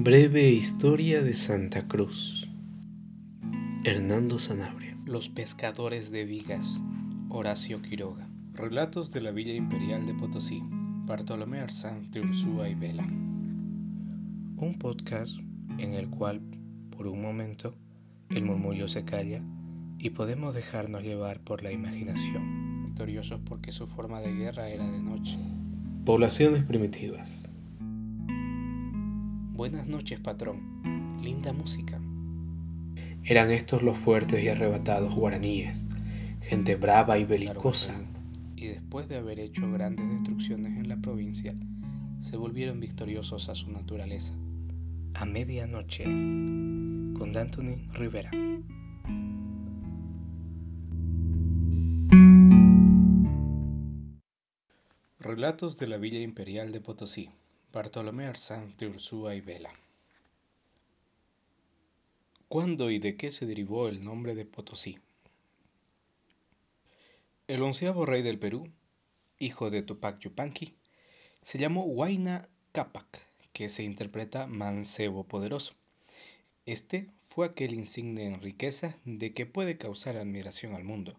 Breve historia de Santa Cruz. Hernando Sanabria. Los pescadores de Vigas. Horacio Quiroga. Relatos de la Villa Imperial de Potosí. Bartolomé Arzán de Ursúa y Vela. Un podcast en el cual, por un momento, el murmullo se calla y podemos dejarnos llevar por la imaginación. Victoriosos porque su forma de guerra era de noche. Poblaciones primitivas. Buenas noches, patrón. Linda música. Eran estos los fuertes y arrebatados guaraníes, gente brava y belicosa. Y después de haber hecho grandes destrucciones en la provincia, se volvieron victoriosos a su naturaleza. A medianoche, con Anthony Rivera. Relatos de la Villa Imperial de Potosí. Bartolomé Arzán de Ursúa y Vela. ¿Cuándo y de qué se derivó el nombre de Potosí? El onceavo rey del Perú, hijo de Tupac Yupanqui, se llamó Huayna Cápac, que se interpreta mancebo poderoso. Este fue aquel insigne en riqueza de que puede causar admiración al mundo,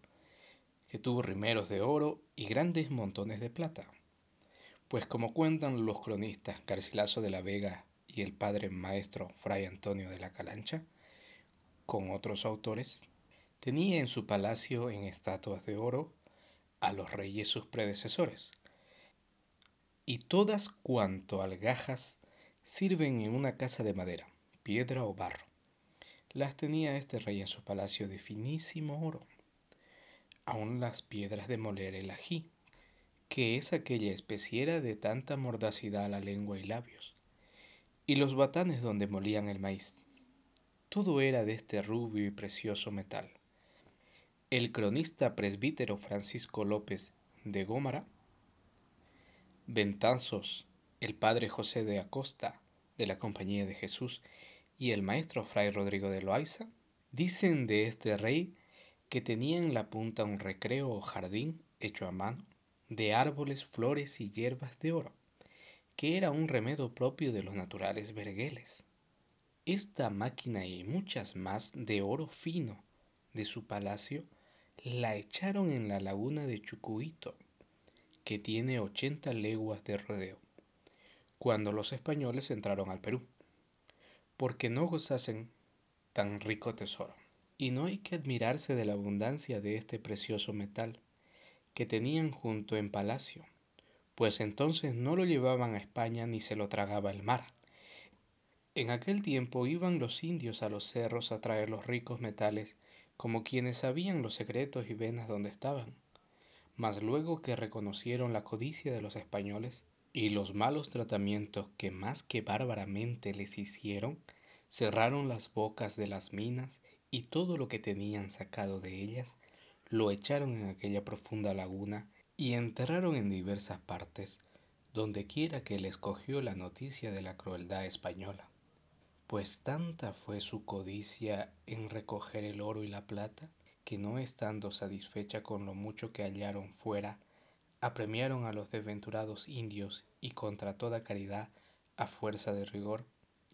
que tuvo rimeros de oro y grandes montones de plata pues como cuentan los cronistas Garcilaso de la Vega y el padre maestro Fray Antonio de la Calancha, con otros autores, tenía en su palacio en estatuas de oro a los reyes sus predecesores, y todas cuanto algajas sirven en una casa de madera, piedra o barro. Las tenía este rey en su palacio de finísimo oro, aun las piedras de moler el ají, que es aquella especiera de tanta mordacidad a la lengua y labios, y los batanes donde molían el maíz. Todo era de este rubio y precioso metal. El cronista presbítero Francisco López de Gómara, Ventanzos, el padre José de Acosta de la Compañía de Jesús y el maestro Fray Rodrigo de Loaiza, dicen de este rey que tenía en la punta un recreo o jardín hecho a mano, de árboles, flores y hierbas de oro, que era un remedio propio de los naturales vergueles. Esta máquina y muchas más de oro fino de su palacio la echaron en la laguna de Chucuito, que tiene ochenta leguas de rodeo, cuando los españoles entraron al Perú, porque no gozasen tan rico tesoro. Y no hay que admirarse de la abundancia de este precioso metal, que tenían junto en palacio, pues entonces no lo llevaban a España ni se lo tragaba el mar. En aquel tiempo iban los indios a los cerros a traer los ricos metales como quienes sabían los secretos y venas donde estaban. Mas luego que reconocieron la codicia de los españoles y los malos tratamientos que más que bárbaramente les hicieron, cerraron las bocas de las minas y todo lo que tenían sacado de ellas lo echaron en aquella profunda laguna y enterraron en diversas partes, donde quiera que les cogió la noticia de la crueldad española. Pues tanta fue su codicia en recoger el oro y la plata, que no estando satisfecha con lo mucho que hallaron fuera, apremiaron a los desventurados indios y contra toda caridad, a fuerza de rigor,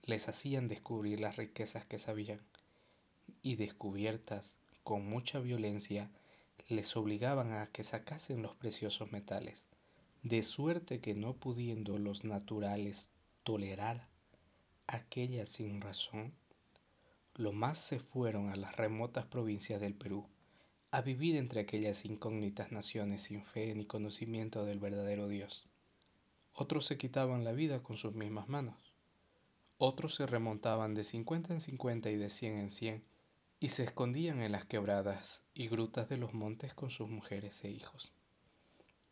les hacían descubrir las riquezas que sabían, y descubiertas con mucha violencia, les obligaban a que sacasen los preciosos metales, de suerte que no pudiendo los naturales tolerar aquella sin razón, lo más se fueron a las remotas provincias del Perú, a vivir entre aquellas incógnitas naciones sin fe ni conocimiento del verdadero Dios. Otros se quitaban la vida con sus mismas manos, otros se remontaban de cincuenta en cincuenta y de cien en cien y se escondían en las quebradas y grutas de los montes con sus mujeres e hijos.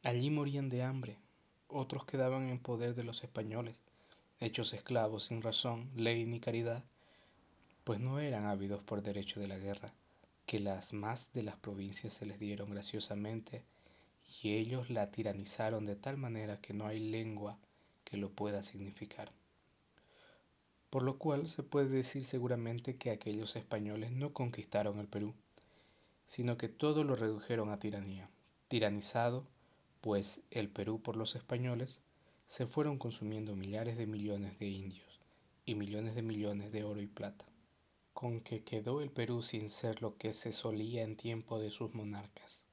Allí morían de hambre, otros quedaban en poder de los españoles, hechos esclavos sin razón, ley ni caridad, pues no eran ávidos por derecho de la guerra, que las más de las provincias se les dieron graciosamente y ellos la tiranizaron de tal manera que no hay lengua que lo pueda significar por lo cual se puede decir seguramente que aquellos españoles no conquistaron el Perú, sino que todo lo redujeron a tiranía. Tiranizado, pues el Perú por los españoles, se fueron consumiendo millares de millones de indios, y millones de millones de oro y plata, con que quedó el Perú sin ser lo que se solía en tiempo de sus monarcas.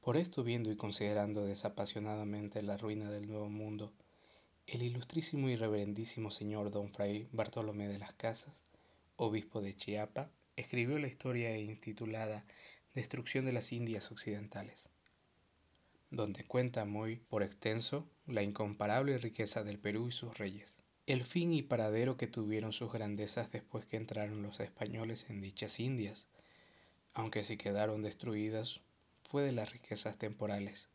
Por esto, viendo y considerando desapasionadamente la ruina del Nuevo Mundo, el ilustrísimo y reverendísimo señor don Fray Bartolomé de las Casas, obispo de Chiapa, escribió la historia intitulada Destrucción de las Indias Occidentales, donde cuenta muy por extenso la incomparable riqueza del Perú y sus reyes, el fin y paradero que tuvieron sus grandezas después que entraron los españoles en dichas Indias, aunque si quedaron destruidas fue de las riquezas temporales,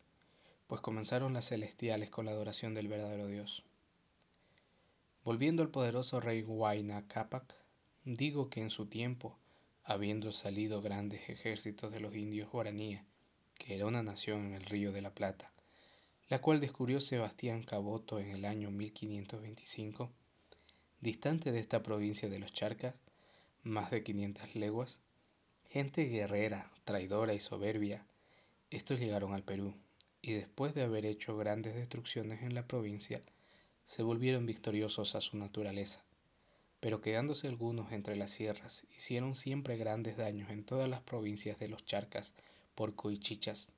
pues comenzaron las celestiales con la adoración del verdadero Dios. Volviendo al poderoso rey Huayna Capac, digo que en su tiempo, habiendo salido grandes ejércitos de los indios guaraníes, que era una nación en el río de la Plata, la cual descubrió Sebastián Caboto en el año 1525, distante de esta provincia de los Charcas, más de 500 leguas, gente guerrera, traidora y soberbia, estos llegaron al Perú, y después de haber hecho grandes destrucciones en la provincia, se volvieron victoriosos a su naturaleza, pero quedándose algunos entre las sierras, hicieron siempre grandes daños en todas las provincias de los Charcas, Porco y Chichas,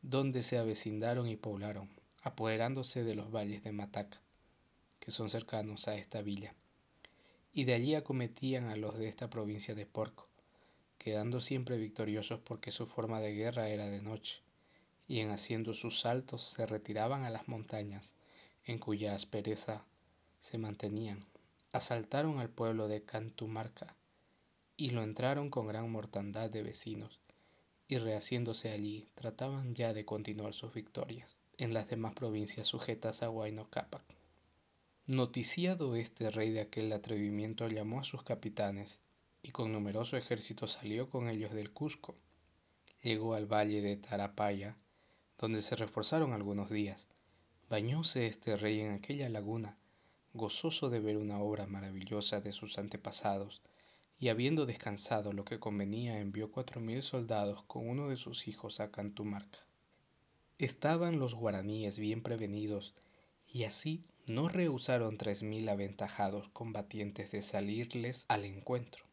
donde se avecindaron y poblaron, apoderándose de los valles de Mataca, que son cercanos a esta villa, y de allí acometían a los de esta provincia de Porco, quedando siempre victoriosos porque su forma de guerra era de noche, y en haciendo sus saltos se retiraban a las montañas, en cuya aspereza se mantenían. Asaltaron al pueblo de Cantumarca y lo entraron con gran mortandad de vecinos, y rehaciéndose allí trataban ya de continuar sus victorias en las demás provincias sujetas a Huayno Cápac. Noticiado este rey de aquel atrevimiento llamó a sus capitanes y con numeroso ejército salió con ellos del Cusco. Llegó al valle de Tarapaya, donde se reforzaron algunos días. Bañóse este rey en aquella laguna, gozoso de ver una obra maravillosa de sus antepasados, y habiendo descansado lo que convenía envió cuatro mil soldados con uno de sus hijos a Cantumarca. Estaban los guaraníes bien prevenidos, y así no rehusaron tres mil aventajados combatientes de salirles al encuentro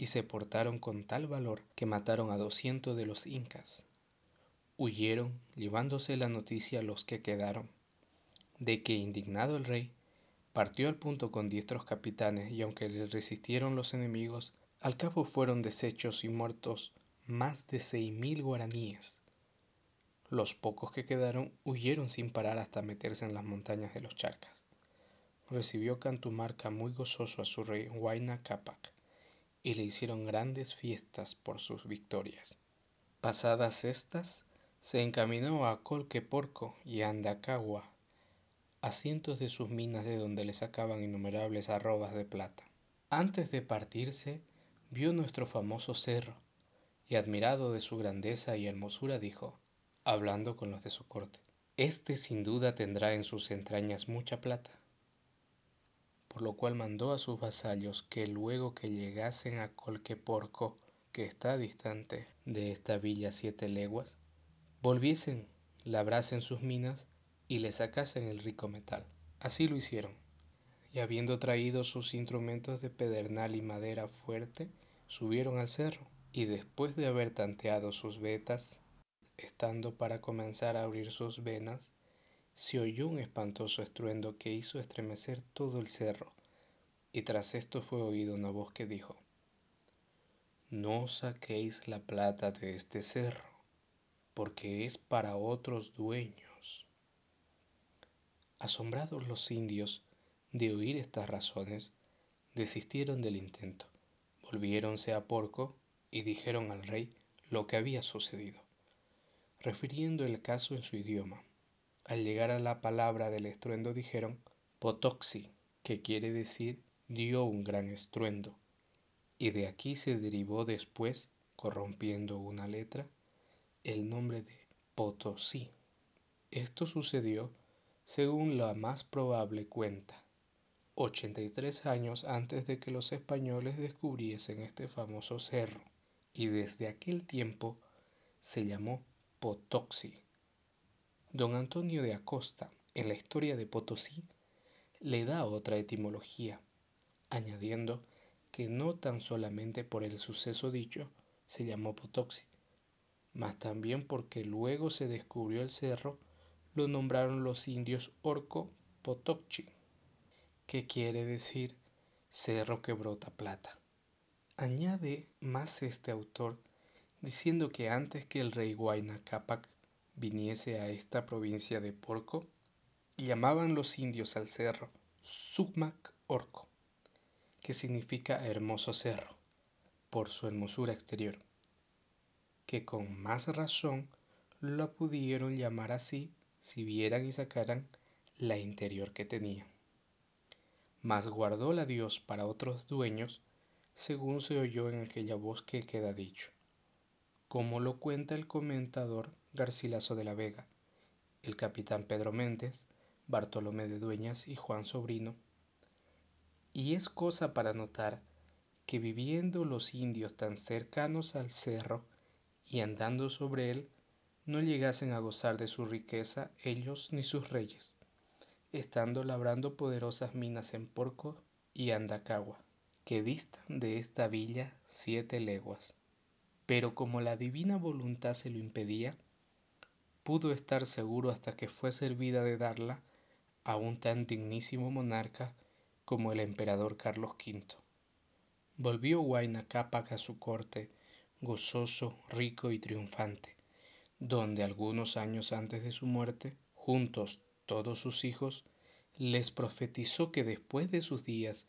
y se portaron con tal valor que mataron a doscientos de los incas. Huyeron, llevándose la noticia los que quedaron, de que indignado el rey, partió al punto con diestros capitanes y aunque le resistieron los enemigos, al cabo fueron deshechos y muertos más de seis mil guaraníes. Los pocos que quedaron huyeron sin parar hasta meterse en las montañas de los Charcas. Recibió Cantumarca muy gozoso a su rey Huayna Capac, y le hicieron grandes fiestas por sus victorias. Pasadas estas, se encaminó a Colqueporco y Andacagua, a cientos de sus minas de donde le sacaban innumerables arrobas de plata. Antes de partirse, vio nuestro famoso cerro, y admirado de su grandeza y hermosura dijo, hablando con los de su corte, Este sin duda tendrá en sus entrañas mucha plata por lo cual mandó a sus vasallos que luego que llegasen a Colqueporco, que está distante de esta villa siete leguas, volviesen, labrasen sus minas y le sacasen el rico metal. Así lo hicieron, y habiendo traído sus instrumentos de pedernal y madera fuerte, subieron al cerro, y después de haber tanteado sus vetas, estando para comenzar a abrir sus venas, se oyó un espantoso estruendo que hizo estremecer todo el cerro, y tras esto fue oída una voz que dijo, No saquéis la plata de este cerro, porque es para otros dueños. Asombrados los indios de oír estas razones, desistieron del intento, volviéronse a Porco y dijeron al rey lo que había sucedido, refiriendo el caso en su idioma. Al llegar a la palabra del estruendo dijeron Potoxi, que quiere decir dio un gran estruendo, y de aquí se derivó después, corrompiendo una letra, el nombre de Potosí. Esto sucedió, según la más probable cuenta, 83 años antes de que los españoles descubriesen este famoso cerro, y desde aquel tiempo se llamó Potoxi. Don Antonio de Acosta, en la historia de Potosí, le da otra etimología, añadiendo que no tan solamente por el suceso dicho se llamó Potoxi, mas también porque luego se descubrió el cerro, lo nombraron los indios Orco Potocchi, que quiere decir cerro que brota plata. Añade más este autor diciendo que antes que el rey Huayna Capac viniese a esta provincia de Porco, llamaban los indios al cerro Sumac Orco, que significa hermoso cerro, por su hermosura exterior, que con más razón lo pudieron llamar así si vieran y sacaran la interior que tenía. Mas guardóla Dios para otros dueños, según se oyó en aquella voz que queda dicho, como lo cuenta el comentador Garcilaso de la Vega, el capitán Pedro Méndez, Bartolomé de Dueñas y Juan Sobrino. Y es cosa para notar que viviendo los indios tan cercanos al cerro y andando sobre él, no llegasen a gozar de su riqueza ellos ni sus reyes, estando labrando poderosas minas en Porco y Andacagua, que distan de esta villa siete leguas. Pero como la divina voluntad se lo impedía, pudo estar seguro hasta que fue servida de darla a un tan dignísimo monarca como el emperador Carlos V. Volvió Huayna Cápac a su corte, gozoso, rico y triunfante, donde algunos años antes de su muerte, juntos todos sus hijos, les profetizó que después de sus días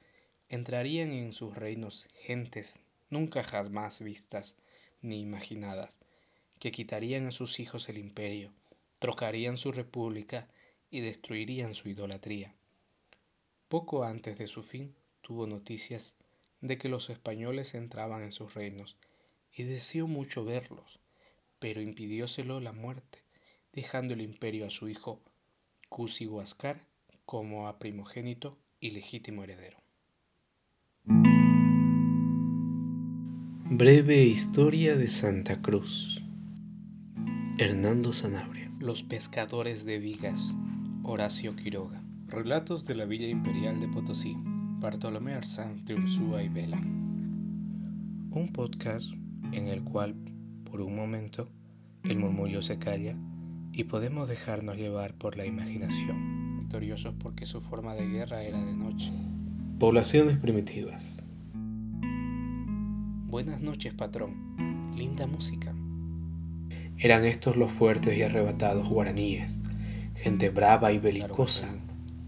entrarían en sus reinos gentes nunca jamás vistas ni imaginadas, que quitarían a sus hijos el imperio, trocarían su república y destruirían su idolatría. Poco antes de su fin tuvo noticias de que los españoles entraban en sus reinos y deseó mucho verlos, pero impidióselo la muerte, dejando el imperio a su hijo Cusi Huascar como a primogénito y legítimo heredero. Breve historia de Santa Cruz. Hernando Sanabria. Los pescadores de Vigas. Horacio Quiroga. Relatos de la Villa Imperial de Potosí. Bartolomé Arzán de Ursúa y Vela. Un podcast en el cual, por un momento, el murmullo se calla y podemos dejarnos llevar por la imaginación. Victoriosos porque su forma de guerra era de noche. Poblaciones primitivas. Buenas noches, patrón. Linda música. Eran estos los fuertes y arrebatados guaraníes, gente brava y belicosa.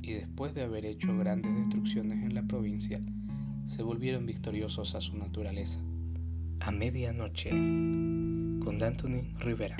Y después de haber hecho grandes destrucciones en la provincia, se volvieron victoriosos a su naturaleza. A medianoche, con Anthony Rivera.